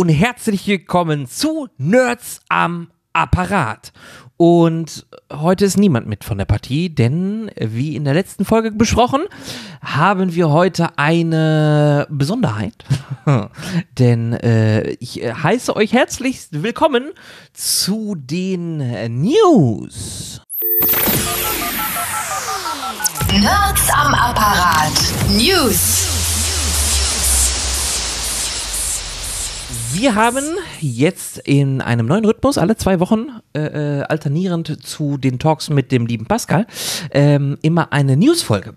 und herzlich willkommen zu Nerds am Apparat. Und heute ist niemand mit von der Partie, denn wie in der letzten Folge besprochen, haben wir heute eine Besonderheit. denn äh, ich heiße euch herzlich willkommen zu den News. Nerds am Apparat. News. Wir haben jetzt in einem neuen Rhythmus alle zwei Wochen äh, äh, alternierend zu den Talks mit dem lieben Pascal ähm, immer eine Newsfolge.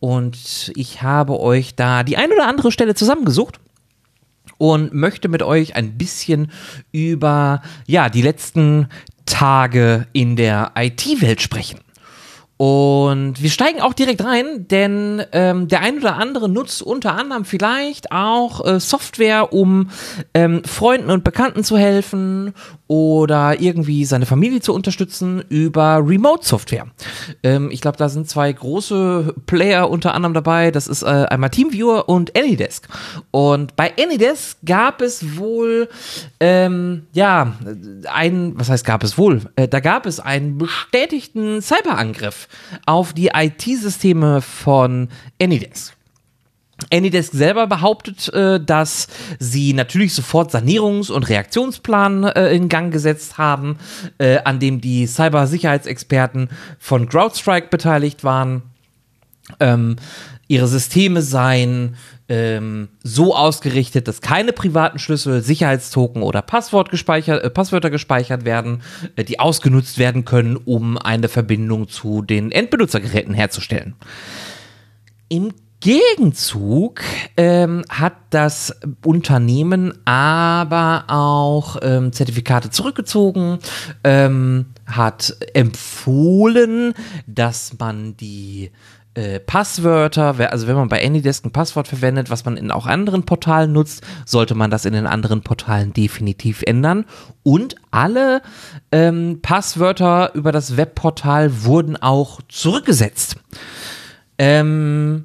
Und ich habe euch da die ein oder andere Stelle zusammengesucht und möchte mit euch ein bisschen über ja die letzten Tage in der IT-Welt sprechen. Und wir steigen auch direkt rein, denn ähm, der ein oder andere nutzt unter anderem vielleicht auch äh, Software, um ähm, Freunden und Bekannten zu helfen oder irgendwie seine Familie zu unterstützen über Remote-Software. Ähm, ich glaube, da sind zwei große Player unter anderem dabei. Das ist äh, einmal TeamViewer und AnyDesk. Und bei AnyDesk gab es wohl, ähm, ja, ein, was heißt gab es wohl? Äh, da gab es einen bestätigten Cyberangriff auf die IT-Systeme von Anydesk. Anydesk selber behauptet, äh, dass sie natürlich sofort Sanierungs- und Reaktionsplan äh, in Gang gesetzt haben, äh, an dem die Cybersicherheitsexperten von CrowdStrike beteiligt waren. Ähm, ihre Systeme seien ähm, so ausgerichtet, dass keine privaten Schlüssel, Sicherheitstoken oder Passwort gespeichert, äh, Passwörter gespeichert werden, äh, die ausgenutzt werden können, um eine Verbindung zu den Endbenutzergeräten herzustellen. Im Gegenzug ähm, hat das Unternehmen aber auch ähm, Zertifikate zurückgezogen, ähm, hat empfohlen, dass man die äh, Passwörter, also wenn man bei AnyDesk ein Passwort verwendet, was man in auch anderen Portalen nutzt, sollte man das in den anderen Portalen definitiv ändern. Und alle ähm, Passwörter über das Webportal wurden auch zurückgesetzt. Ähm,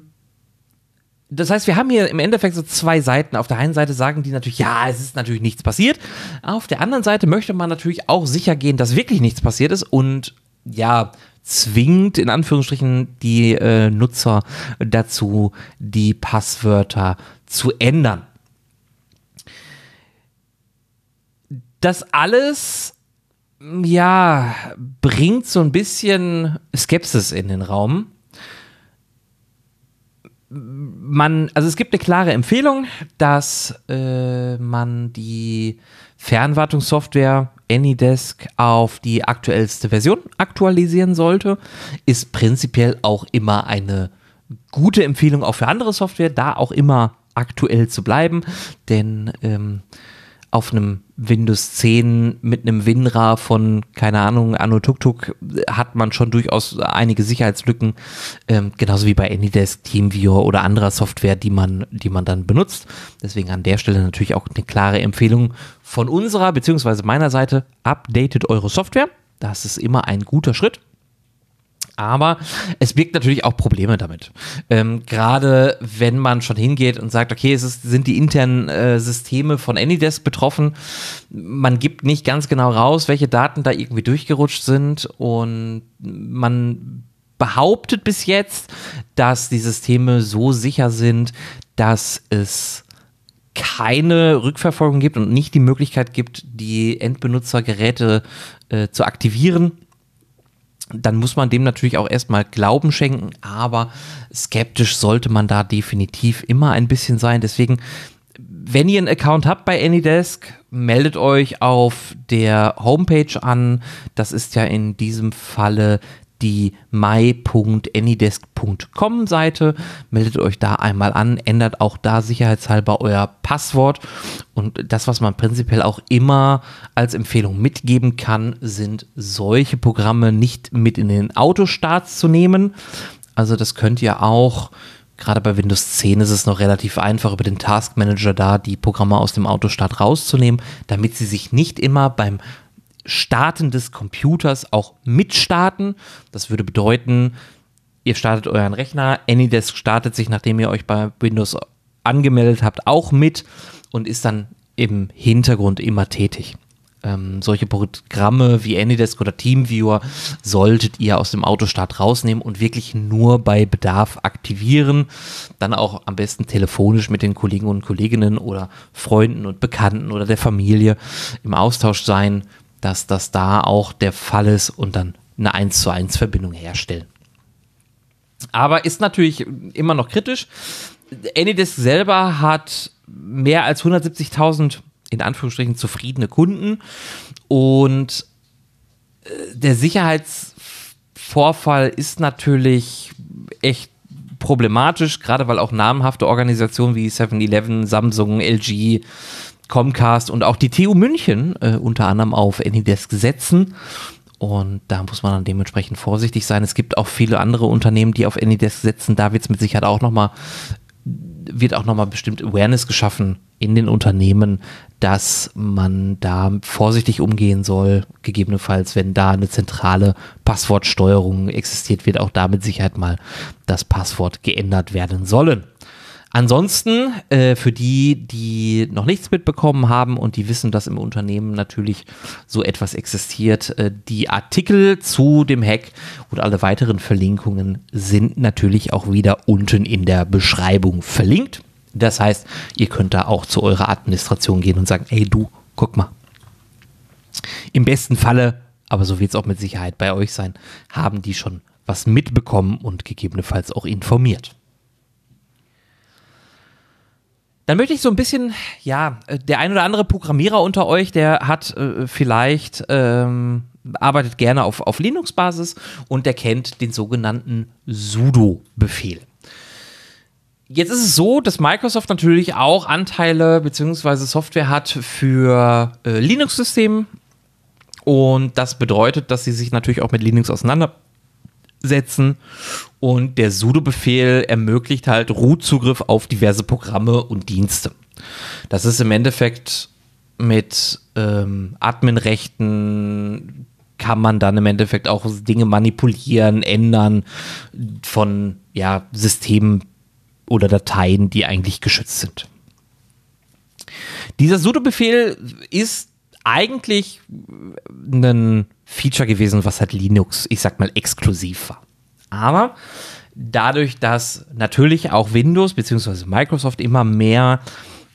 das heißt, wir haben hier im Endeffekt so zwei Seiten. Auf der einen Seite sagen die natürlich, ja, es ist natürlich nichts passiert. Auf der anderen Seite möchte man natürlich auch sicher gehen, dass wirklich nichts passiert ist und ja, zwingt in Anführungsstrichen die äh, Nutzer dazu, die Passwörter zu ändern. Das alles ja, bringt so ein bisschen Skepsis in den Raum. Man, also es gibt eine klare Empfehlung, dass äh, man die Fernwartungssoftware AnyDesk auf die aktuellste Version aktualisieren sollte, ist prinzipiell auch immer eine gute Empfehlung auch für andere Software, da auch immer aktuell zu bleiben, denn ähm, auf einem Windows 10 mit einem WinRAR von, keine Ahnung, Anno Tuk hat man schon durchaus einige Sicherheitslücken, ähm, genauso wie bei AnyDesk, TeamViewer oder anderer Software, die man, die man dann benutzt. Deswegen an der Stelle natürlich auch eine klare Empfehlung von unserer bzw. meiner Seite, updatet eure Software. Das ist immer ein guter Schritt aber es birgt natürlich auch Probleme damit. Ähm, Gerade wenn man schon hingeht und sagt, okay, es ist, sind die internen äh, Systeme von Anydesk betroffen, man gibt nicht ganz genau raus, welche Daten da irgendwie durchgerutscht sind. Und man behauptet bis jetzt, dass die Systeme so sicher sind, dass es keine Rückverfolgung gibt und nicht die Möglichkeit gibt, die Endbenutzergeräte äh, zu aktivieren dann muss man dem natürlich auch erstmal Glauben schenken, aber skeptisch sollte man da definitiv immer ein bisschen sein. Deswegen, wenn ihr einen Account habt bei Anydesk, meldet euch auf der Homepage an. Das ist ja in diesem Falle die my.anydesk.com Seite. Meldet euch da einmal an, ändert auch da sicherheitshalber euer Passwort. Und das, was man prinzipiell auch immer als Empfehlung mitgeben kann, sind solche Programme nicht mit in den Autostarts zu nehmen. Also das könnt ihr auch gerade bei Windows 10 ist es noch relativ einfach, über den Task Manager da die Programme aus dem Autostart rauszunehmen, damit sie sich nicht immer beim Starten des Computers auch mitstarten. Das würde bedeuten, ihr startet euren Rechner, AnyDesk startet sich, nachdem ihr euch bei Windows angemeldet habt, auch mit und ist dann im Hintergrund immer tätig. Ähm, solche Programme wie Anydesk oder Teamviewer solltet ihr aus dem Autostart rausnehmen und wirklich nur bei Bedarf aktivieren. Dann auch am besten telefonisch mit den Kollegen und Kolleginnen oder Freunden und Bekannten oder der Familie im Austausch sein, dass das da auch der Fall ist und dann eine 1 zu 1 Verbindung herstellen. Aber ist natürlich immer noch kritisch. Anydesk selber hat mehr als 170.000 in Anführungsstrichen zufriedene Kunden und äh, der Sicherheitsvorfall ist natürlich echt problematisch, gerade weil auch namhafte Organisationen wie 7-Eleven, Samsung, LG, Comcast und auch die TU München äh, unter anderem auf Anydesk setzen. Und da muss man dann dementsprechend vorsichtig sein. Es gibt auch viele andere Unternehmen, die auf Anydesk setzen. Da wird es mit Sicherheit auch nochmal, wird auch nochmal bestimmt Awareness geschaffen in den Unternehmen, dass man da vorsichtig umgehen soll. Gegebenenfalls, wenn da eine zentrale Passwortsteuerung existiert, wird auch da mit Sicherheit mal das Passwort geändert werden sollen. Ansonsten, äh, für die, die noch nichts mitbekommen haben und die wissen, dass im Unternehmen natürlich so etwas existiert, äh, die Artikel zu dem Hack und alle weiteren Verlinkungen sind natürlich auch wieder unten in der Beschreibung verlinkt. Das heißt, ihr könnt da auch zu eurer Administration gehen und sagen, ey du, guck mal. Im besten Falle, aber so wird es auch mit Sicherheit bei euch sein, haben die schon was mitbekommen und gegebenenfalls auch informiert. Dann möchte ich so ein bisschen, ja, äh, der ein oder andere Programmierer unter euch, der hat äh, vielleicht, ähm, arbeitet gerne auf, auf Linux-Basis und der kennt den sogenannten sudo-Befehl. Jetzt ist es so, dass Microsoft natürlich auch Anteile bzw. Software hat für äh, Linux-Systemen und das bedeutet, dass sie sich natürlich auch mit Linux auseinandersetzen und der sudo-Befehl ermöglicht halt Root-Zugriff auf diverse Programme und Dienste. Das ist im Endeffekt mit ähm, Admin-Rechten kann man dann im Endeffekt auch Dinge manipulieren, ändern von ja, Systemen oder Dateien, die eigentlich geschützt sind. Dieser sudo-Befehl ist eigentlich ein Feature gewesen, was halt Linux, ich sag mal, exklusiv war. Aber dadurch, dass natürlich auch Windows bzw. Microsoft immer mehr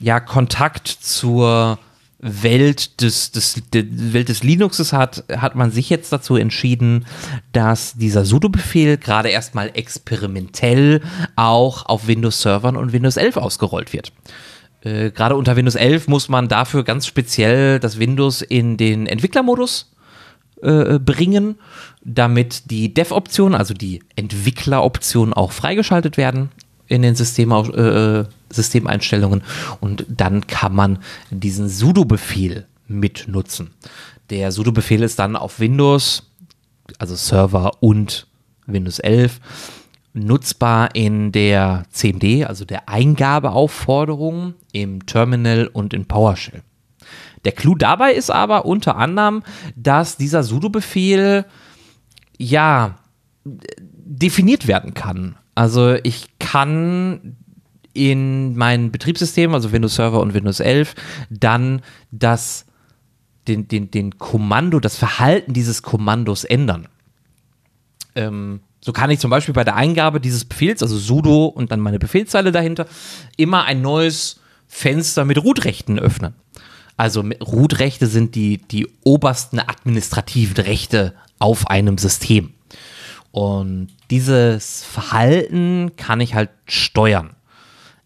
ja, Kontakt zur Welt des, des, der Welt des Linuxes hat, hat man sich jetzt dazu entschieden, dass dieser sudo-Befehl gerade erstmal experimentell auch auf Windows-Servern und Windows 11 ausgerollt wird. Äh, gerade unter Windows 11 muss man dafür ganz speziell das Windows in den Entwicklermodus äh, bringen, damit die Dev-Optionen, also die Entwickleroptionen auch freigeschaltet werden in den System, äh, Systemeinstellungen und dann kann man diesen sudo-Befehl mitnutzen. Der sudo-Befehl ist dann auf Windows, also Server und Windows 11 nutzbar in der CMD, also der Eingabeaufforderung im Terminal und in PowerShell. Der Clou dabei ist aber unter anderem, dass dieser sudo-Befehl ja definiert werden kann. Also ich kann in mein Betriebssystem, also Windows Server und Windows 11, dann das, den, den, den Kommando, das Verhalten dieses Kommandos ändern. Ähm, so kann ich zum Beispiel bei der Eingabe dieses Befehls, also sudo und dann meine Befehlszeile dahinter, immer ein neues Fenster mit Root-Rechten öffnen. Also Root-Rechte sind die, die obersten administrativen Rechte auf einem System. Und dieses Verhalten kann ich halt steuern.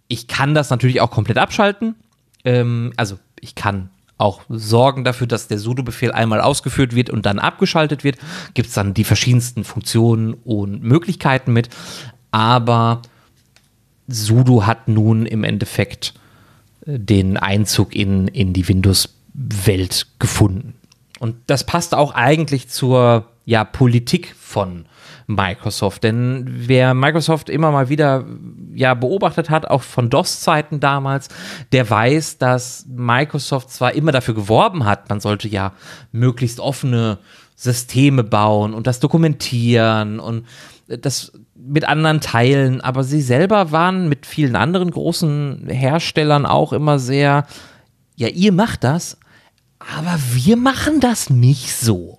Ich kann das natürlich auch komplett abschalten. Ähm, also ich kann auch sorgen dafür, dass der sudo-Befehl einmal ausgeführt wird und dann abgeschaltet wird. Gibt es dann die verschiedensten Funktionen und Möglichkeiten mit. Aber sudo hat nun im Endeffekt den Einzug in, in die Windows-Welt gefunden. Und das passt auch eigentlich zur ja, Politik von Microsoft. Denn wer Microsoft immer mal wieder ja, beobachtet hat, auch von DOS-Zeiten damals, der weiß, dass Microsoft zwar immer dafür geworben hat, man sollte ja möglichst offene Systeme bauen und das dokumentieren und das mit anderen teilen, aber sie selber waren mit vielen anderen großen Herstellern auch immer sehr ja, ihr macht das, aber wir machen das nicht so.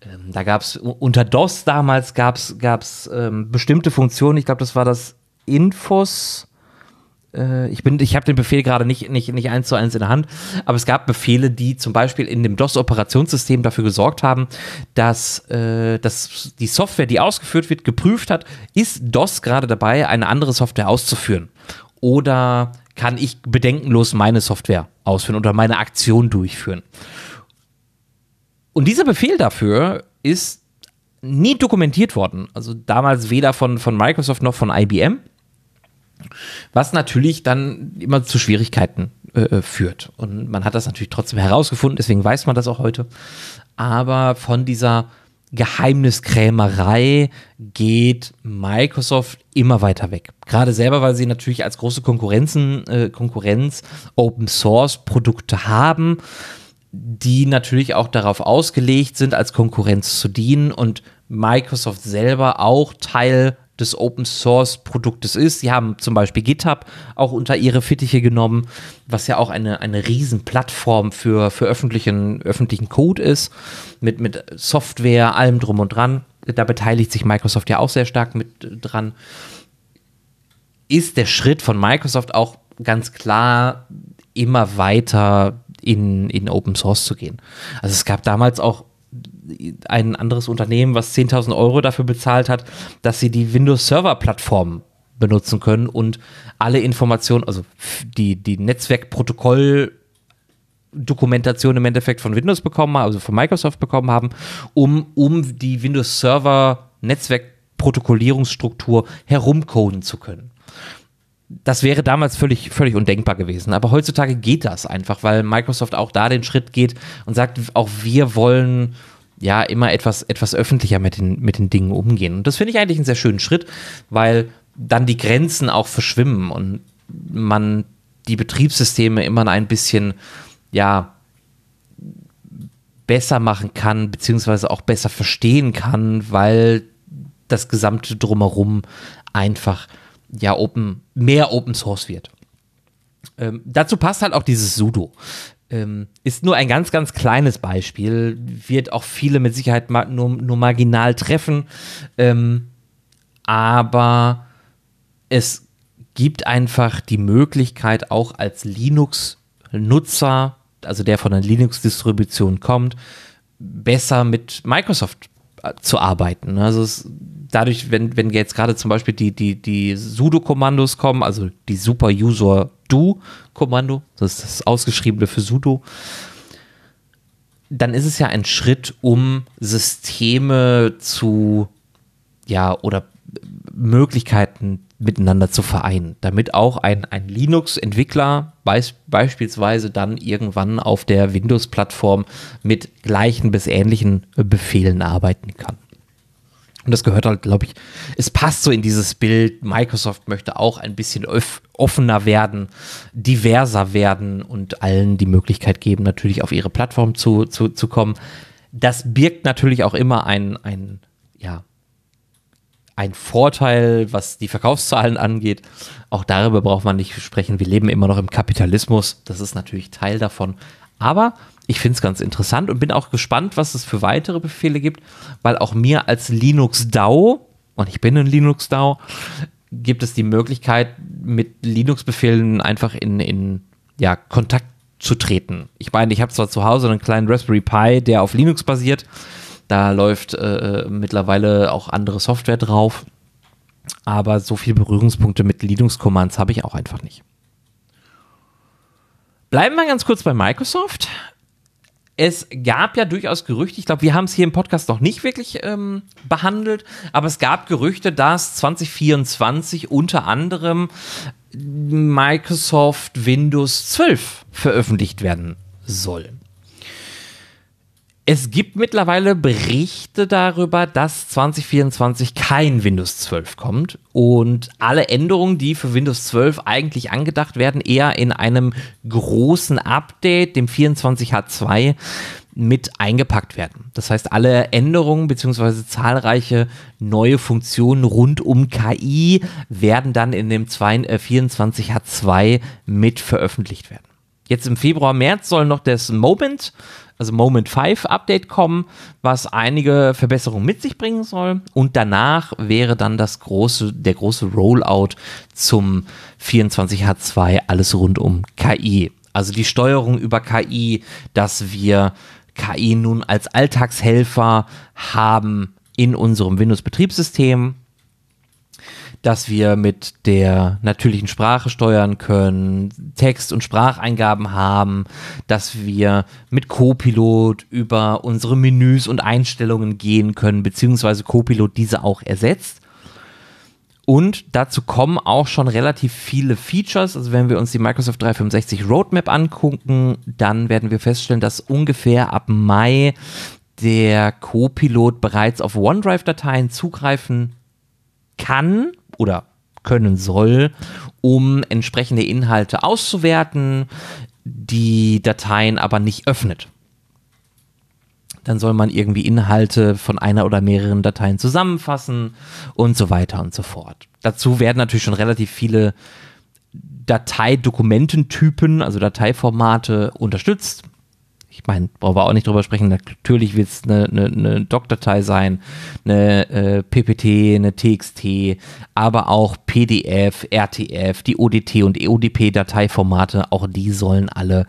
Ähm, da gab es unter DOS damals gab es ähm, bestimmte Funktionen. Ich glaube, das war das Infos. Äh, ich bin, ich habe den Befehl gerade nicht, nicht, nicht eins zu eins in der Hand, aber es gab Befehle, die zum Beispiel in dem DOS-Operationssystem dafür gesorgt haben, dass, äh, dass die Software, die ausgeführt wird, geprüft hat, ist DOS gerade dabei, eine andere Software auszuführen. Oder kann ich bedenkenlos meine Software ausführen oder meine Aktion durchführen. Und dieser Befehl dafür ist nie dokumentiert worden. Also damals weder von, von Microsoft noch von IBM. Was natürlich dann immer zu Schwierigkeiten äh, äh, führt. Und man hat das natürlich trotzdem herausgefunden, deswegen weiß man das auch heute. Aber von dieser Geheimniskrämerei geht Microsoft immer weiter weg. Gerade selber, weil sie natürlich als große Konkurrenzen, äh, Konkurrenz Open Source Produkte haben, die natürlich auch darauf ausgelegt sind, als Konkurrenz zu dienen und Microsoft selber auch Teil des Open Source Produktes ist. Sie haben zum Beispiel GitHub auch unter ihre Fittiche genommen, was ja auch eine, eine Riesenplattform für, für öffentlichen, öffentlichen Code ist, mit, mit Software, allem drum und dran. Da beteiligt sich Microsoft ja auch sehr stark mit dran. Ist der Schritt von Microsoft auch ganz klar immer weiter in, in Open Source zu gehen. Also es gab damals auch ein anderes Unternehmen, was 10.000 Euro dafür bezahlt hat, dass sie die Windows Server Plattform benutzen können und alle Informationen, also die, die Netzwerkprotokoll Dokumentation im Endeffekt von Windows bekommen haben, also von Microsoft bekommen haben, um, um die Windows Server Netzwerkprotokollierungsstruktur herumcoden zu können. Das wäre damals völlig, völlig undenkbar gewesen. Aber heutzutage geht das einfach, weil Microsoft auch da den Schritt geht und sagt, auch wir wollen ja immer etwas, etwas öffentlicher mit den, mit den Dingen umgehen. Und das finde ich eigentlich einen sehr schönen Schritt, weil dann die Grenzen auch verschwimmen und man die Betriebssysteme immer ein bisschen, ja, besser machen kann, beziehungsweise auch besser verstehen kann, weil das gesamte Drumherum einfach ja open, mehr Open Source wird. Ähm, dazu passt halt auch dieses Sudo ähm, ist nur ein ganz, ganz kleines Beispiel, wird auch viele mit Sicherheit nur, nur marginal treffen, ähm, aber es gibt einfach die Möglichkeit, auch als Linux-Nutzer, also der von einer Linux-Distribution kommt, besser mit Microsoft äh, zu arbeiten. Also es, dadurch, wenn, wenn jetzt gerade zum Beispiel die, die, die Sudo-Kommandos kommen, also die Super User Do-Kommando, das ist das Ausgeschriebene für Sudo, dann ist es ja ein Schritt, um Systeme zu, ja, oder Möglichkeiten miteinander zu vereinen, damit auch ein, ein Linux-Entwickler beis beispielsweise dann irgendwann auf der Windows-Plattform mit gleichen bis ähnlichen Befehlen arbeiten kann. Und das gehört halt, glaube ich, es passt so in dieses Bild. Microsoft möchte auch ein bisschen offener werden, diverser werden und allen die Möglichkeit geben, natürlich auf ihre Plattform zu, zu, zu kommen. Das birgt natürlich auch immer ein, ein, ja, ein Vorteil, was die Verkaufszahlen angeht. Auch darüber braucht man nicht sprechen. Wir leben immer noch im Kapitalismus. Das ist natürlich Teil davon. Aber ich finde es ganz interessant und bin auch gespannt, was es für weitere Befehle gibt, weil auch mir als Linux-DAO, und ich bin ein Linux-DAO, gibt es die Möglichkeit, mit Linux-Befehlen einfach in, in ja, Kontakt zu treten. Ich meine, ich habe zwar zu Hause einen kleinen Raspberry Pi, der auf Linux basiert, da läuft äh mittlerweile auch andere Software drauf, aber so viele Berührungspunkte mit Linux-Commands habe ich auch einfach nicht. Bleiben wir ganz kurz bei Microsoft es gab ja durchaus Gerüchte, ich glaube, wir haben es hier im Podcast noch nicht wirklich ähm, behandelt, aber es gab Gerüchte, dass 2024 unter anderem Microsoft Windows 12 veröffentlicht werden soll. Es gibt mittlerweile Berichte darüber, dass 2024 kein Windows 12 kommt und alle Änderungen, die für Windows 12 eigentlich angedacht werden, eher in einem großen Update, dem 24H2, mit eingepackt werden. Das heißt, alle Änderungen bzw. zahlreiche neue Funktionen rund um KI werden dann in dem 24H2 mit veröffentlicht werden. Jetzt im Februar, März soll noch das Moment, also Moment 5 Update kommen, was einige Verbesserungen mit sich bringen soll. Und danach wäre dann das große, der große Rollout zum 24H2, alles rund um KI. Also die Steuerung über KI, dass wir KI nun als Alltagshelfer haben in unserem Windows-Betriebssystem, dass wir mit der natürlichen Sprache steuern können, Text- und Spracheingaben haben, dass wir mit Copilot über unsere Menüs und Einstellungen gehen können, beziehungsweise Copilot diese auch ersetzt. Und dazu kommen auch schon relativ viele Features. Also wenn wir uns die Microsoft 365 Roadmap angucken, dann werden wir feststellen, dass ungefähr ab Mai der Copilot bereits auf OneDrive-Dateien zugreifen kann oder können soll, um entsprechende Inhalte auszuwerten, die Dateien aber nicht öffnet. Dann soll man irgendwie Inhalte von einer oder mehreren Dateien zusammenfassen und so weiter und so fort. Dazu werden natürlich schon relativ viele Dateidokumententypen, also Dateiformate unterstützt ich meine, brauchen wir auch nicht drüber sprechen, natürlich wird es eine, eine, eine Doc-Datei sein, eine äh, PPT, eine TXT, aber auch PDF, RTF, die ODT und EODP-Dateiformate, auch die sollen alle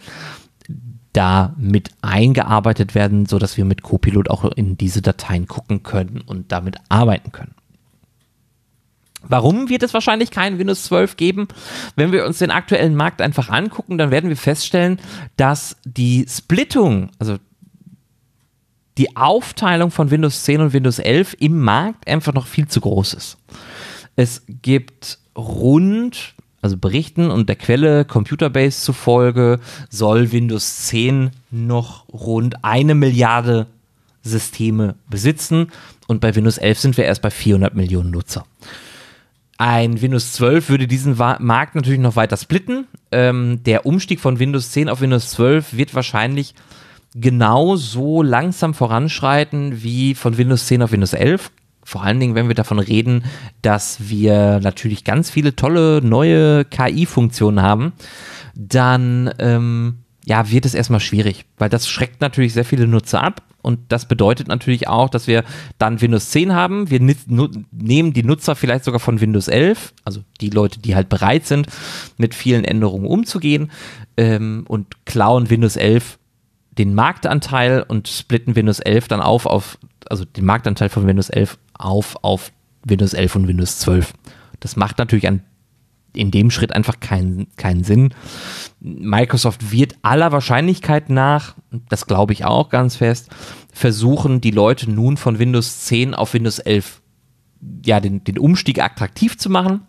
da mit eingearbeitet werden, sodass wir mit Copilot auch in diese Dateien gucken können und damit arbeiten können. Warum wird es wahrscheinlich kein Windows 12 geben? Wenn wir uns den aktuellen Markt einfach angucken, dann werden wir feststellen, dass die Splittung, also die Aufteilung von Windows 10 und Windows 11 im Markt einfach noch viel zu groß ist. Es gibt rund, also Berichten und der Quelle Computerbase zufolge, soll Windows 10 noch rund eine Milliarde Systeme besitzen und bei Windows 11 sind wir erst bei 400 Millionen Nutzer. Ein Windows 12 würde diesen Markt natürlich noch weiter splitten. Ähm, der Umstieg von Windows 10 auf Windows 12 wird wahrscheinlich genauso langsam voranschreiten wie von Windows 10 auf Windows 11. Vor allen Dingen, wenn wir davon reden, dass wir natürlich ganz viele tolle neue KI-Funktionen haben, dann ähm, ja, wird es erstmal schwierig, weil das schreckt natürlich sehr viele Nutzer ab. Und das bedeutet natürlich auch, dass wir dann Windows 10 haben. Wir nehmen die Nutzer vielleicht sogar von Windows 11, also die Leute, die halt bereit sind, mit vielen Änderungen umzugehen ähm, und klauen Windows 11 den Marktanteil und splitten Windows 11 dann auf auf, also den Marktanteil von Windows 11 auf auf Windows 11 und Windows 12. Das macht natürlich an in dem Schritt einfach keinen, keinen Sinn. Microsoft wird aller Wahrscheinlichkeit nach, das glaube ich auch ganz fest, versuchen, die Leute nun von Windows 10 auf Windows 11, ja, den, den Umstieg attraktiv zu machen,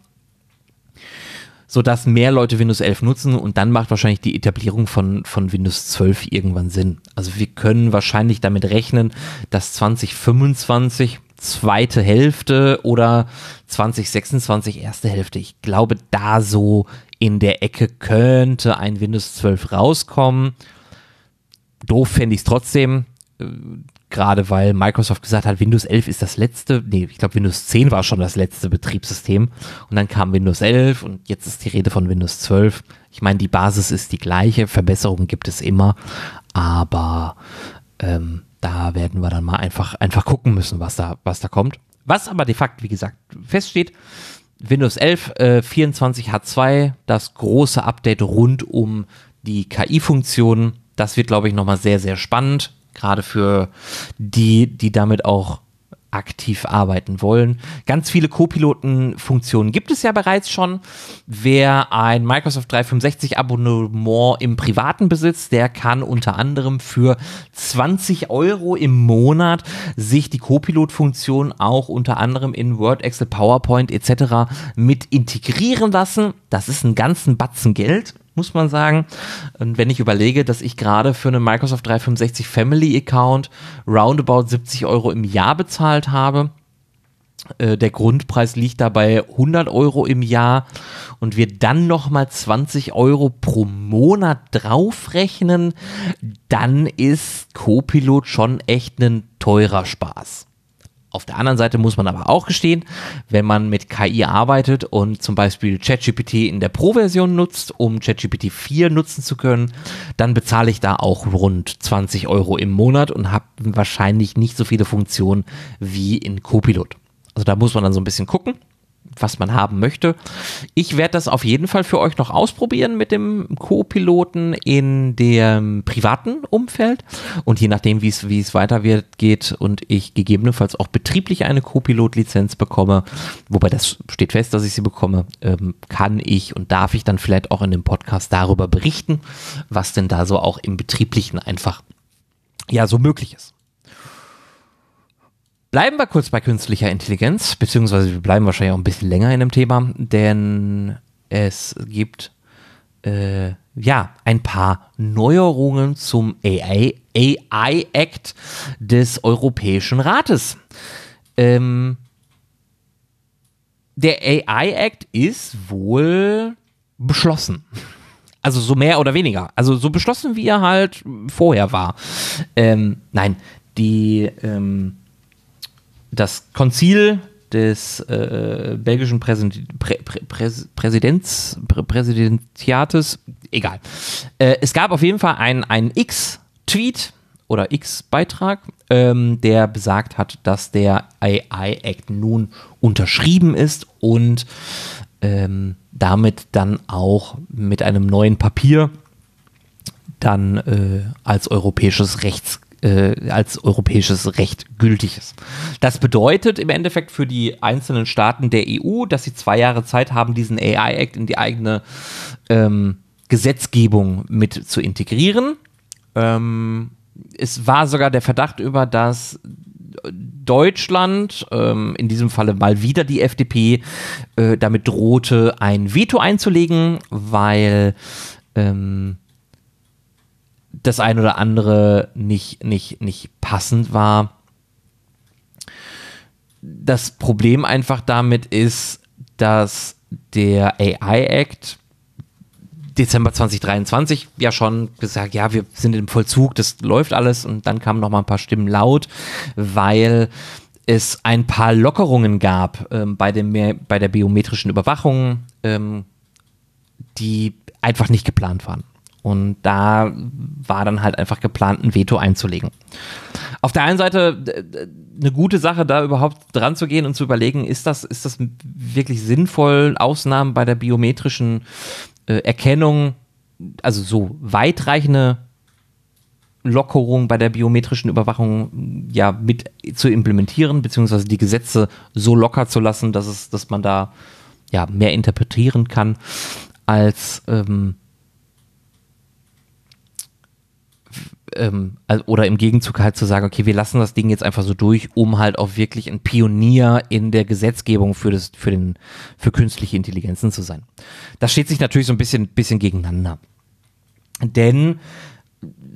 sodass mehr Leute Windows 11 nutzen und dann macht wahrscheinlich die Etablierung von, von Windows 12 irgendwann Sinn. Also wir können wahrscheinlich damit rechnen, dass 2025 zweite Hälfte oder 2026 erste Hälfte. Ich glaube, da so in der Ecke könnte ein Windows 12 rauskommen. Doof fände ich es trotzdem, äh, gerade weil Microsoft gesagt hat, Windows 11 ist das letzte, nee, ich glaube Windows 10 war schon das letzte Betriebssystem und dann kam Windows 11 und jetzt ist die Rede von Windows 12. Ich meine, die Basis ist die gleiche, Verbesserungen gibt es immer, aber ähm, da werden wir dann mal einfach, einfach gucken müssen, was da, was da kommt. Was aber de facto, wie gesagt, feststeht, Windows 11 äh, 24 H2, das große Update rund um die KI-Funktionen, das wird, glaube ich, nochmal sehr, sehr spannend, gerade für die, die damit auch aktiv arbeiten wollen. Ganz viele Co-Piloten-Funktionen gibt es ja bereits schon. Wer ein Microsoft 365 Abonnement im Privaten besitzt, der kann unter anderem für 20 Euro im Monat sich die Co-Pilot-Funktion auch unter anderem in Word, Excel, PowerPoint etc. mit integrieren lassen. Das ist ein ganzen Batzen Geld muss man sagen. Und wenn ich überlege, dass ich gerade für einen Microsoft 365 Family Account roundabout 70 Euro im Jahr bezahlt habe, äh, der Grundpreis liegt dabei 100 Euro im Jahr und wir dann nochmal 20 Euro pro Monat draufrechnen, dann ist Copilot schon echt ein teurer Spaß Auf der anderen Seite muss man aber auch gestehen, wenn man mit KI arbeitet und zum Beispiel ChatGPT in der Pro-Version nutzt, um ChatGPT 4 nutzen zu können, dann bezahle ich da auch rund 20 Euro im Monat und habe wahrscheinlich nicht so viele Funktionen wie in Copilot. Also da muss man dann so ein bisschen gucken was man haben möchte. Ich werde das auf jeden Fall für euch noch ausprobieren mit dem Co-Piloten in dem privaten Umfeld. Und je nachdem, wie es, wie weiter wird, geht und ich gegebenenfalls auch betrieblich eine Co-Pilot-Lizenz bekomme, wobei das steht fest, dass ich sie bekomme, ähm, kann ich und darf ich dann vielleicht auch in dem Podcast darüber berichten, was denn da so auch im Betrieblichen einfach ja so möglich ist. Bleiben wir kurz bei künstlicher Intelligenz, beziehungsweise wir bleiben wahrscheinlich auch ein bisschen länger in dem Thema, denn es gibt äh, ja ein paar Neuerungen zum AI, AI Act des Europäischen Rates. Ähm, der AI Act ist wohl beschlossen. Also so mehr oder weniger. Also so beschlossen, wie er halt vorher war. Ähm, nein, die ähm, das Konzil des äh, belgischen Präsid Prä Prä Prä Präsidents, Prä Präsidentiates, egal. Äh, es gab auf jeden Fall einen X-Tweet oder X-Beitrag, ähm, der besagt hat, dass der AI-Act nun unterschrieben ist und ähm, damit dann auch mit einem neuen Papier dann äh, als europäisches Rechts äh, als europäisches Recht gültig ist. Das bedeutet im Endeffekt für die einzelnen Staaten der EU, dass sie zwei Jahre Zeit haben, diesen AI-Act in die eigene ähm, Gesetzgebung mit zu integrieren. Ähm, es war sogar der Verdacht über, dass Deutschland, ähm, in diesem Falle mal wieder die FDP, äh, damit drohte, ein Veto einzulegen, weil ähm, das ein oder andere nicht, nicht, nicht passend war. Das Problem einfach damit ist, dass der AI Act Dezember 2023 ja schon gesagt, ja, wir sind im Vollzug, das läuft alles und dann kamen noch mal ein paar Stimmen laut, weil es ein paar Lockerungen gab ähm, bei, dem, bei der biometrischen Überwachung, ähm, die einfach nicht geplant waren. Und da war dann halt einfach geplant, ein Veto einzulegen. Auf der einen Seite eine gute Sache, da überhaupt dran zu gehen und zu überlegen, ist das, ist das wirklich sinnvoll, Ausnahmen bei der biometrischen äh, Erkennung, also so weitreichende Lockerung bei der biometrischen Überwachung ja mit zu implementieren, beziehungsweise die Gesetze so locker zu lassen, dass es, dass man da ja mehr interpretieren kann, als ähm, ähm, oder im Gegenzug halt zu sagen, okay, wir lassen das Ding jetzt einfach so durch, um halt auch wirklich ein Pionier in der Gesetzgebung für das, für den, für künstliche Intelligenzen zu sein. Das steht sich natürlich so ein bisschen, bisschen gegeneinander. Denn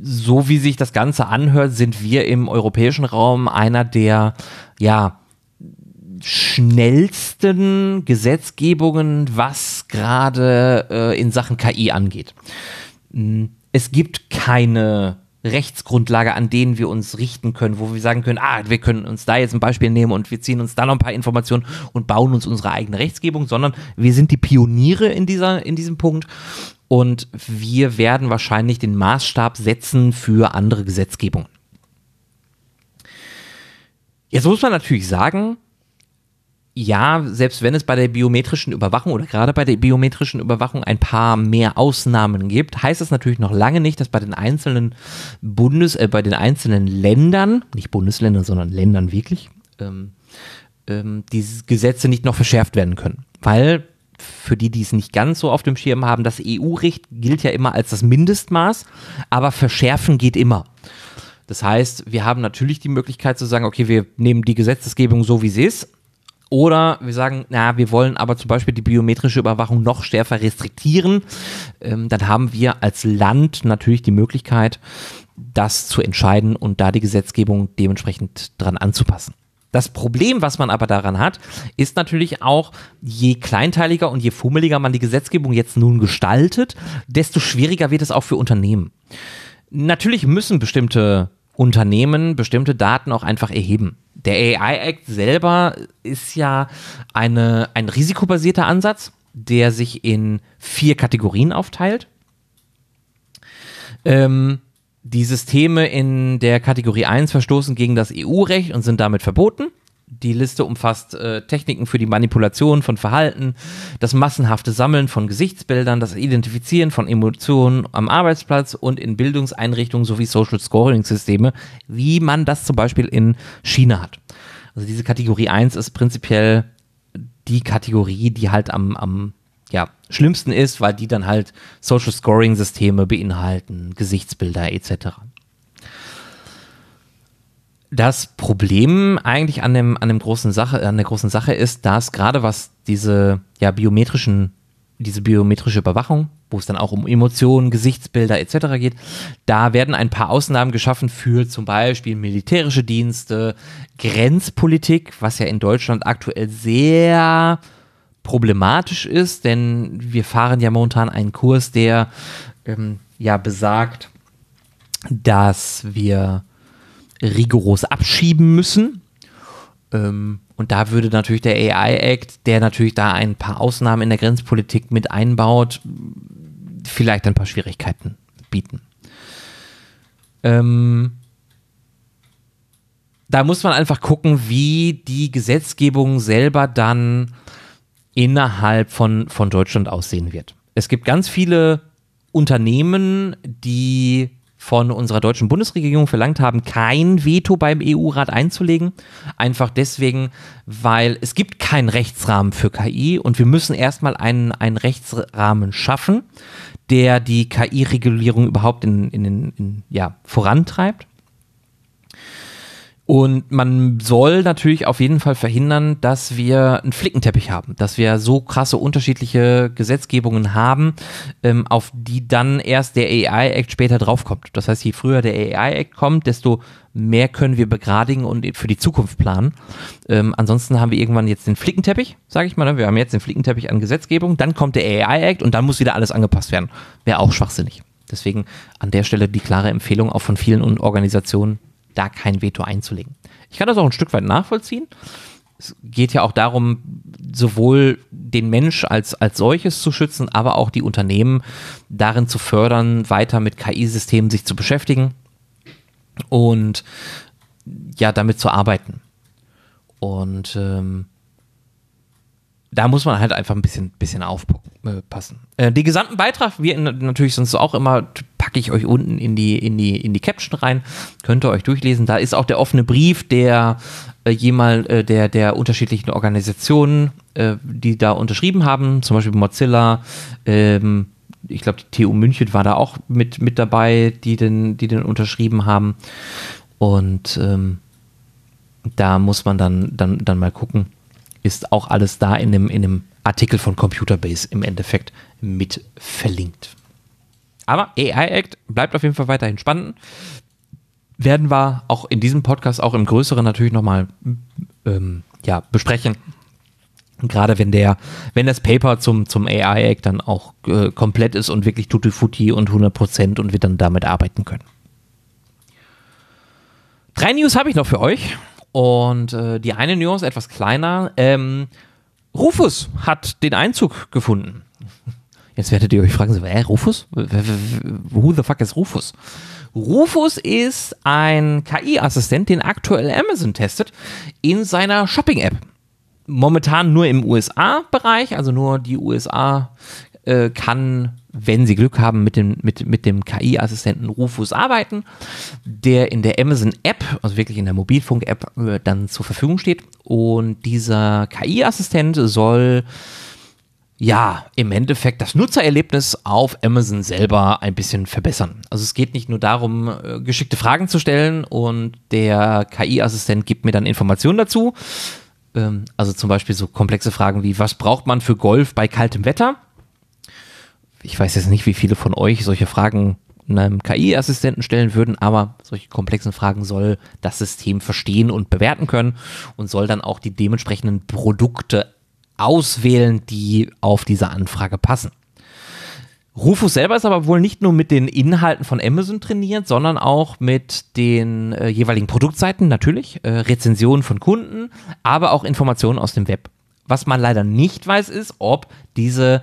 so wie sich das Ganze anhört, sind wir im europäischen Raum einer der, ja, schnellsten Gesetzgebungen, was gerade äh, in Sachen KI angeht. Hm, es gibt keine Rechtsgrundlage, an denen wir uns richten können, wo wir sagen können, ah, wir können uns da jetzt ein Beispiel nehmen und wir ziehen uns da noch ein paar Informationen und bauen uns unsere eigene Rechtsgebung, sondern wir sind die Pioniere in, dieser, in diesem Punkt und wir werden wahrscheinlich den Maßstab setzen für andere Gesetzgebungen. Jetzt muss man natürlich sagen, ja, selbst wenn es bei der biometrischen Überwachung oder gerade bei der biometrischen Überwachung ein paar mehr Ausnahmen gibt, heißt das natürlich noch lange nicht, dass bei den einzelnen Bundes, äh, bei den einzelnen Ländern, nicht Bundesländern, sondern Ländern wirklich, ähm, ähm, diese Gesetze nicht noch verschärft werden können. Weil für die, die es nicht ganz so auf dem Schirm haben, das EU-Recht gilt ja immer als das Mindestmaß, aber verschärfen geht immer. Das heißt, wir haben natürlich die Möglichkeit zu sagen, okay, wir nehmen die Gesetzesgebung so, wie sie ist, oder wir sagen, na, wir wollen aber zum Beispiel die biometrische Überwachung noch stärker restriktieren. Ähm, dann haben wir als Land natürlich die Möglichkeit, das zu entscheiden und da die Gesetzgebung dementsprechend dran anzupassen. Das Problem, was man aber daran hat, ist natürlich auch, je kleinteiliger und je fummeliger man die Gesetzgebung jetzt nun gestaltet, desto schwieriger wird es auch für Unternehmen. Natürlich müssen bestimmte Unternehmen bestimmte Daten auch einfach erheben. Der AI Act selber ist ja eine, ein risikobasierter Ansatz, der sich in vier Kategorien aufteilt. Ähm, die Systeme in der Kategorie 1 verstoßen gegen das EU-Recht und sind damit verboten. Die Liste umfasst äh, Techniken für die Manipulation von Verhalten, das massenhafte Sammeln von Gesichtsbildern, das Identifizieren von Emotionen am Arbeitsplatz und in Bildungseinrichtungen sowie Social Scoring-Systeme, wie man das zum Beispiel in China hat. Also diese Kategorie 1 ist prinzipiell die Kategorie, die halt am, am ja, schlimmsten ist, weil die dann halt Social Scoring-Systeme beinhalten, Gesichtsbilder etc. Das Problem eigentlich an dem, an dem großen Sache, an der großen Sache ist, dass gerade was diese ja, biometrischen, diese biometrische Überwachung, wo es dann auch um Emotionen, Gesichtsbilder etc. geht, da werden ein paar Ausnahmen geschaffen für zum Beispiel militärische Dienste, Grenzpolitik, was ja in Deutschland aktuell sehr problematisch ist, denn wir fahren ja momentan einen Kurs, der ähm, ja besagt, dass wir rigoros abschieben müssen. Ähm, und da würde natürlich der AI-Act, der natürlich da ein paar Ausnahmen in der Grenzpolitik mit einbaut, vielleicht ein paar Schwierigkeiten bieten. Ähm, da muss man einfach gucken, wie die Gesetzgebung selber dann innerhalb von, von Deutschland aussehen wird. Es gibt ganz viele Unternehmen, die von unserer deutschen Bundesregierung verlangt haben, kein Veto beim EU-Rat einzulegen. Einfach deswegen, weil es gibt keinen Rechtsrahmen für KI und wir müssen erstmal einen, einen Rechtsrahmen schaffen, der die KI-Regulierung überhaupt in, in, in, ja, vorantreibt. Und man soll natürlich auf jeden Fall verhindern, dass wir einen Flickenteppich haben, dass wir so krasse unterschiedliche Gesetzgebungen haben, ähm, auf die dann erst der AI-Act später draufkommt. Das heißt, je früher der AI-Act kommt, desto mehr können wir begradigen und für die Zukunft planen. Ähm, ansonsten haben wir irgendwann jetzt den Flickenteppich, sage ich mal. Ne? Wir haben jetzt den Flickenteppich an Gesetzgebung, dann kommt der AI-Act und dann muss wieder alles angepasst werden. Wäre auch schwachsinnig. Deswegen an der Stelle die klare Empfehlung auch von vielen Organisationen, da kein Veto einzulegen. Ich kann das auch ein Stück weit nachvollziehen. Es geht ja auch darum, sowohl den Mensch als, als solches zu schützen, aber auch die Unternehmen darin zu fördern, weiter mit KI-Systemen sich zu beschäftigen und ja, damit zu arbeiten. Und ähm, da muss man halt einfach ein bisschen, bisschen aufpassen. Äh, den gesamten Beitrag, wie natürlich sonst auch immer, packe ich euch unten in die, in, die, in die Caption rein. Könnt ihr euch durchlesen. Da ist auch der offene Brief der äh, äh, der, der unterschiedlichen Organisationen, äh, die da unterschrieben haben, zum Beispiel Mozilla, ähm, ich glaube, die TU München war da auch mit, mit dabei, die den, die den unterschrieben haben. Und ähm, da muss man dann, dann, dann mal gucken ist auch alles da in dem, in dem Artikel von Computerbase im Endeffekt mit verlinkt. Aber AI Act bleibt auf jeden Fall weiterhin spannend. Werden wir auch in diesem Podcast, auch im größeren natürlich nochmal ähm, ja, besprechen. Gerade wenn der, wenn das Paper zum, zum AI Act dann auch äh, komplett ist und wirklich tutti futti und 100 Prozent und wir dann damit arbeiten können. Drei News habe ich noch für euch. Und äh, die eine Nuance etwas kleiner. Ähm, Rufus hat den Einzug gefunden. Jetzt werdet ihr euch fragen, so, äh, Rufus? Who the fuck is Rufus? Rufus ist ein KI-Assistent, den aktuell Amazon testet in seiner Shopping-App. Momentan nur im USA-Bereich, also nur die USA äh, kann wenn sie Glück haben, mit dem, mit, mit dem KI-Assistenten Rufus arbeiten, der in der Amazon-App, also wirklich in der Mobilfunk-App, äh, dann zur Verfügung steht. Und dieser KI-Assistent soll ja, im Endeffekt das Nutzererlebnis auf Amazon selber ein bisschen verbessern. Also es geht nicht nur darum, äh, geschickte Fragen zu stellen und der KI-Assistent gibt mir dann Informationen dazu. Ähm, also zum Beispiel so komplexe Fragen wie, was braucht man für Golf bei kaltem Wetter? ich weiß jetzt nicht, wie viele von euch solche Fragen einem KI-Assistenten stellen würden, aber solche komplexen Fragen soll das System verstehen und bewerten können und soll dann auch die dementsprechenden Produkte auswählen, die auf diese Anfrage passen. Rufus selber ist aber wohl nicht nur mit den Inhalten von Amazon trainiert, sondern auch mit den äh, jeweiligen Produktseiten natürlich, äh, Rezensionen von Kunden, aber auch Informationen aus dem Web. Was man leider nicht weiß, ist, ob diese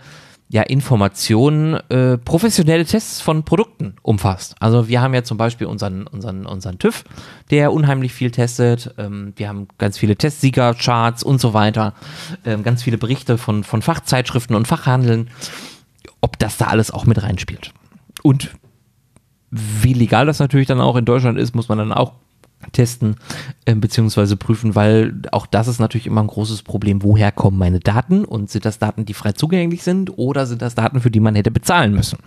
ja, Informationen äh, professionelle Tests von Produkten umfasst. Also wir haben ja zum Beispiel unseren, unseren, unseren TÜV, der unheimlich viel testet. Ähm, wir haben ganz viele Testsieger-Charts und so weiter, ähm, ganz viele Berichte von, von Fachzeitschriften und Fachhandeln ob das da alles auch mit reinspielt. Und wie legal das natürlich dann auch in Deutschland ist, muss man dann auch testen äh, beziehungsweise prüfen, weil auch das ist natürlich immer ein großes Problem. Woher kommen meine Daten und sind das Daten, die frei zugänglich sind oder sind das Daten, für die man hätte bezahlen müssen?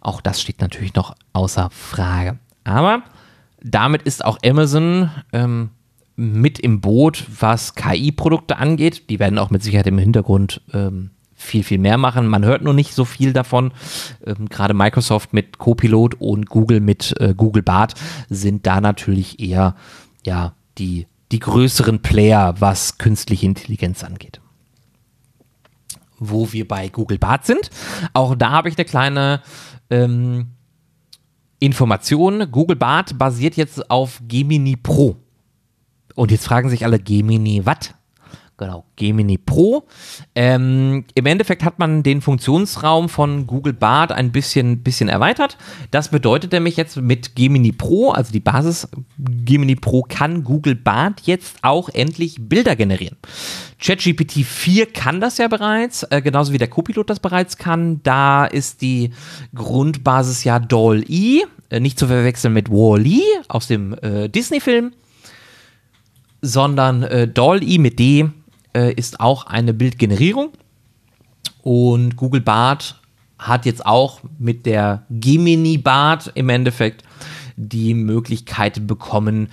Auch das steht natürlich noch außer Frage. Aber damit ist auch Amazon ähm, mit im Boot, was KI-Produkte angeht. Die werden auch mit Sicherheit im Hintergrund ähm, viel, viel mehr machen. Man hört nur nicht so viel davon. Ähm, Gerade Microsoft mit Copilot und Google mit äh, Google Bart sind da natürlich eher ja, die, die größeren Player, was künstliche Intelligenz angeht. Wo wir bei Google Bart sind, auch da habe ich eine kleine ähm, Information. Google Bart basiert jetzt auf Gemini Pro. Und jetzt fragen sich alle, Gemini was? Genau, Gemini Pro. Ähm, Im Endeffekt hat man den Funktionsraum von Google Bart ein bisschen, bisschen erweitert. Das bedeutet nämlich jetzt mit Gemini Pro, also die Basis Gemini Pro, kann Google Bart jetzt auch endlich Bilder generieren. ChatGPT 4 kann das ja bereits, äh, genauso wie der Copilot das bereits kann. Da ist die Grundbasis ja DALL-E, äh, nicht zu verwechseln mit Wall-E aus dem äh, Disney-Film, sondern äh, DALL-E mit D äh, ist auch eine Bildgenerierung. Und Google Bart hat jetzt auch mit der Gemini Bart im Endeffekt die Möglichkeit bekommen,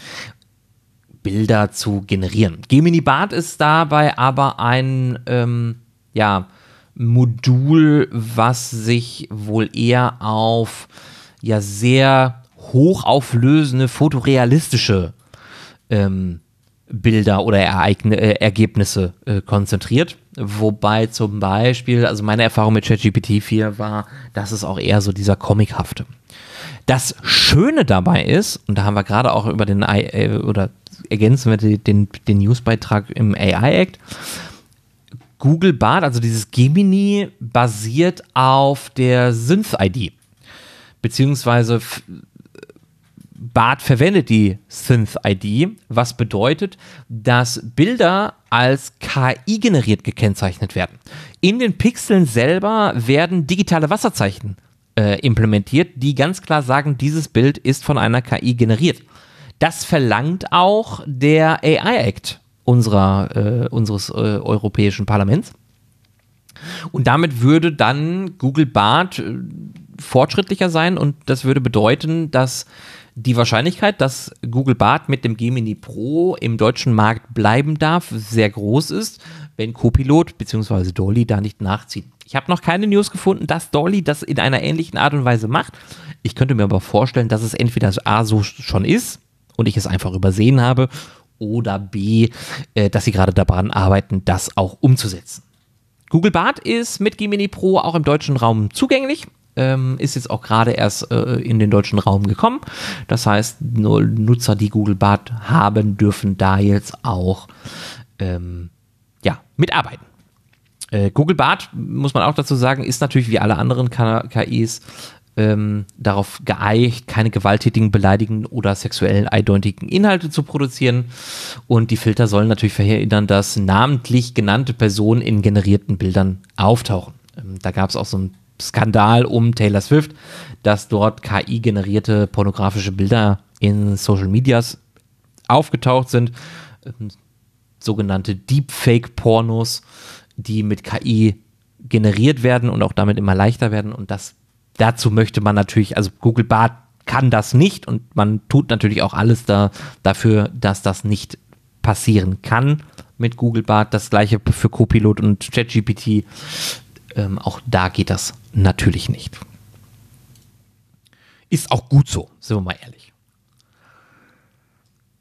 Bilder zu generieren. Gemini Bart ist dabei aber ein ähm, ja, Modul, was sich wohl eher auf ja sehr hochauflösende, fotorealistische ähm, Bilder oder Ereigne, äh, Ergebnisse äh, konzentriert. Wobei zum Beispiel, also meine Erfahrung mit ChatGPT 4 war, dass es auch eher so dieser Comichafte. Das Schöne dabei ist, und da haben wir gerade auch über den, äh, oder ergänzen wir den, den, den Newsbeitrag im AI Act, Google Bart, also dieses Gemini, basiert auf der Synth-ID. Beziehungsweise BART verwendet die Synth-ID, was bedeutet, dass Bilder als KI generiert gekennzeichnet werden. In den Pixeln selber werden digitale Wasserzeichen äh, implementiert, die ganz klar sagen, dieses Bild ist von einer KI generiert. Das verlangt auch der AI-Act unserer, äh, unseres äh, Europäischen Parlaments. Und damit würde dann Google Bart äh, fortschrittlicher sein und das würde bedeuten, dass die Wahrscheinlichkeit, dass Google Bart mit dem Gemini Pro im deutschen Markt bleiben darf, sehr groß ist, wenn Copilot bzw. Dolly da nicht nachzieht. Ich habe noch keine News gefunden, dass Dolly das in einer ähnlichen Art und Weise macht. Ich könnte mir aber vorstellen, dass es entweder A so schon ist und ich es einfach übersehen habe oder B, äh, dass sie gerade daran arbeiten, das auch umzusetzen. Google Bart ist mit Gemini Pro auch im deutschen Raum zugänglich ähm, ist jetzt auch gerade erst äh, in den deutschen Raum gekommen. Das heißt, nur Nutzer, die Google Bart haben, dürfen da jetzt auch ähm, ja, mitarbeiten. Äh, Google Bart, muss man auch dazu sagen, ist natürlich wie alle anderen KIs ähm, darauf geeicht, keine gewalttätigen, beleidigenden oder sexuellen eindeutigen Inhalte zu produzieren. Und die Filter sollen natürlich verhindern, dass namentlich genannte Personen in generierten Bildern auftauchen. Ähm, da gab es auch so ein Skandal um Taylor Swift, dass dort KI-generierte pornografische Bilder in Social Medias aufgetaucht sind. Ähm, sogenannte Deepfake-Pornos, die mit KI generiert werden und auch damit immer leichter werden. Und das dazu möchte man natürlich, also Google Bart kann das nicht und man tut natürlich auch alles da, dafür, dass das nicht passieren kann mit Google Bart. Das gleiche für Copilot und ChatGPT. Ähm, auch da geht das natürlich nicht. Ist auch gut so, sind wir mal ehrlich.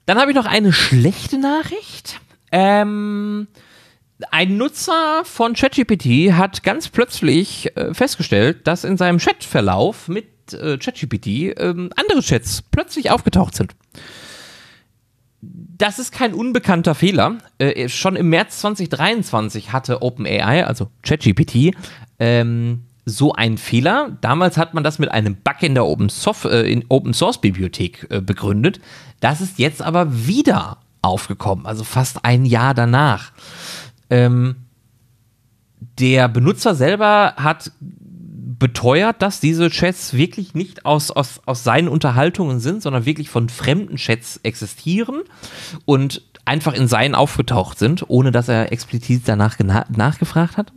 Dann habe ich noch eine schlechte Nachricht. Ähm, ein Nutzer von ChatGPT hat ganz plötzlich äh, festgestellt, dass in seinem Chatverlauf mit äh, ChatGPT ähm, andere Chats plötzlich aufgetaucht sind. Das ist kein unbekannter Fehler. Äh, schon im März 2023 hatte OpenAI, also ChatGPT, ähm, so einen Fehler. Damals hat man das mit einem Bug in der Open, Sof äh, Open Source Bibliothek äh, begründet. Das ist jetzt aber wieder aufgekommen, also fast ein Jahr danach. Ähm, der Benutzer selber hat beteuert, dass diese Chats wirklich nicht aus, aus, aus seinen Unterhaltungen sind, sondern wirklich von fremden Chats existieren und einfach in seinen aufgetaucht sind, ohne dass er explizit danach nachgefragt hat.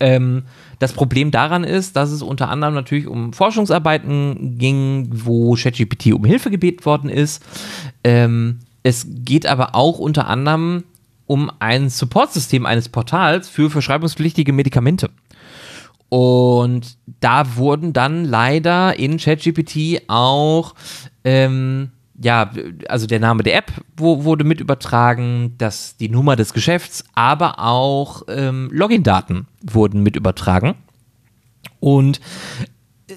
Ähm, das Problem daran ist, dass es unter anderem natürlich um Forschungsarbeiten ging, wo ChatGPT um Hilfe gebeten worden ist. Ähm, es geht aber auch unter anderem um ein Supportsystem eines Portals für verschreibungspflichtige Medikamente. Und da wurden dann leider in ChatGPT auch, ähm, ja, also der Name der App wo, wurde mit übertragen, dass die Nummer des Geschäfts, aber auch ähm, Login-Daten wurden mit übertragen. Und äh,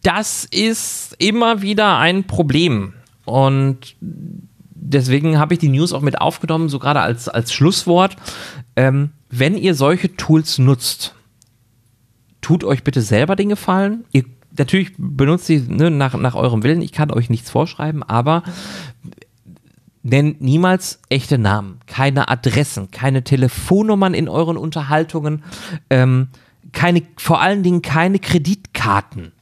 das ist immer wieder ein Problem. Und deswegen habe ich die News auch mit aufgenommen, so gerade als, als Schlusswort. Ähm, wenn ihr solche Tools nutzt, tut euch bitte selber den Gefallen. Ihr natürlich benutzt sie ne, nach, nach eurem Willen. Ich kann euch nichts vorschreiben, aber nennt niemals echte Namen, keine Adressen, keine Telefonnummern in euren Unterhaltungen, ähm, keine, vor allen Dingen keine Kreditkarten.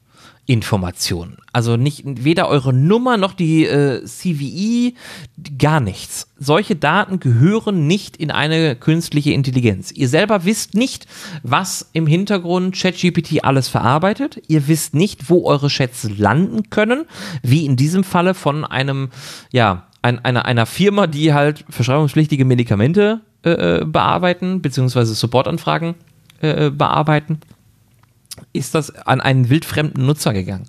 Informationen. Also nicht weder eure Nummer noch die äh, CVI, gar nichts. Solche Daten gehören nicht in eine künstliche Intelligenz. Ihr selber wisst nicht, was im Hintergrund ChatGPT alles verarbeitet. Ihr wisst nicht, wo eure Chats landen können, wie in diesem Falle von einem, ja, ein, einer, einer Firma, die halt verschreibungspflichtige Medikamente äh, äh bearbeiten, beziehungsweise Supportanfragen äh, äh bearbeiten ist das an einen wildfremden Nutzer gegangen.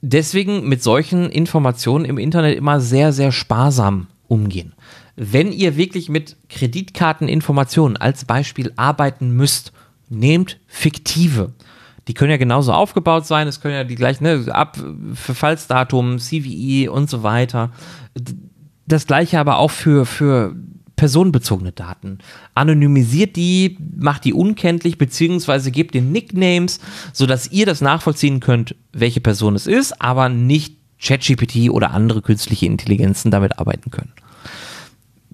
Deswegen mit solchen Informationen im Internet immer sehr, sehr sparsam umgehen. Wenn ihr wirklich mit Kreditkarteninformationen als Beispiel arbeiten müsst, nehmt fiktive. Die können ja genauso aufgebaut sein, es können ja die gleichen, ne, Ab Verfallsdatum, CVI und so weiter. Das gleiche aber auch für, für personenbezogene Daten. Anonymisiert die, macht die unkenntlich, beziehungsweise gebt den Nicknames, sodass ihr das nachvollziehen könnt, welche Person es ist, aber nicht ChatGPT oder andere künstliche Intelligenzen damit arbeiten können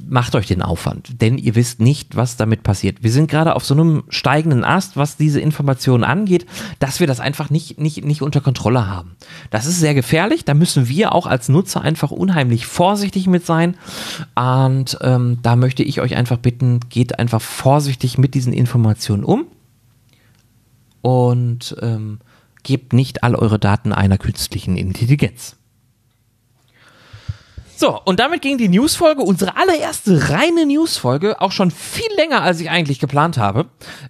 macht euch den Aufwand, denn ihr wisst nicht, was damit passiert. Wir sind gerade auf so einem steigenden Ast, was diese Informationen angeht, dass wir das einfach nicht, nicht, nicht unter Kontrolle haben. Das ist sehr gefährlich, da müssen wir auch als Nutzer einfach unheimlich vorsichtig mit sein. Und ähm, da möchte ich euch einfach bitten, geht einfach vorsichtig mit diesen Informationen um und ähm, gebt nicht all eure Daten einer künstlichen Intelligenz. So, und damit ging die Newsfolge, unsere allererste reine Newsfolge, auch schon viel länger, als ich eigentlich geplant habe.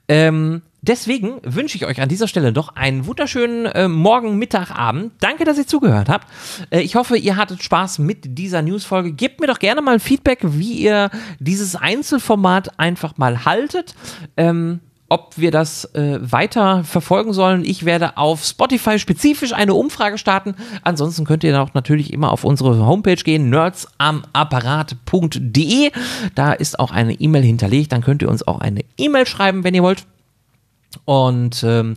Ähm, deswegen wünsche ich euch an dieser Stelle noch einen wunderschönen äh, Morgen, Mittag, Abend. Danke, dass ihr zugehört habt. Äh, ich hoffe, ihr hattet Spaß mit dieser Newsfolge. Gebt mir doch gerne mal ein Feedback, wie ihr dieses Einzelformat einfach mal haltet. Ähm, ob wir das äh, weiter verfolgen sollen. Ich werde auf Spotify spezifisch eine Umfrage starten. Ansonsten könnt ihr auch natürlich immer auf unsere Homepage gehen, nerdsamaparat.de. Da ist auch eine E-Mail hinterlegt. Dann könnt ihr uns auch eine E-Mail schreiben, wenn ihr wollt. Und ähm,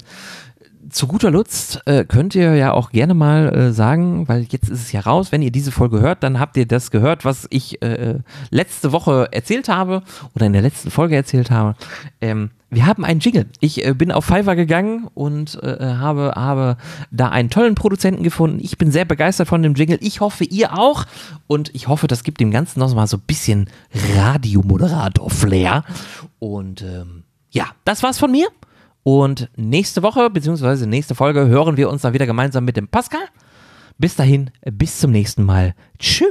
zu guter Letzt äh, könnt ihr ja auch gerne mal äh, sagen, weil jetzt ist es ja raus, wenn ihr diese Folge hört, dann habt ihr das gehört, was ich äh, letzte Woche erzählt habe oder in der letzten Folge erzählt habe. Ähm, wir haben einen Jingle. Ich äh, bin auf Fiverr gegangen und äh, habe, habe da einen tollen Produzenten gefunden. Ich bin sehr begeistert von dem Jingle. Ich hoffe, ihr auch. Und ich hoffe, das gibt dem Ganzen noch mal so ein bisschen Radiomoderator-Flair. Und ähm, ja, das war's von mir. Und nächste Woche, beziehungsweise nächste Folge, hören wir uns dann wieder gemeinsam mit dem Pascal. Bis dahin, bis zum nächsten Mal. Tschüss.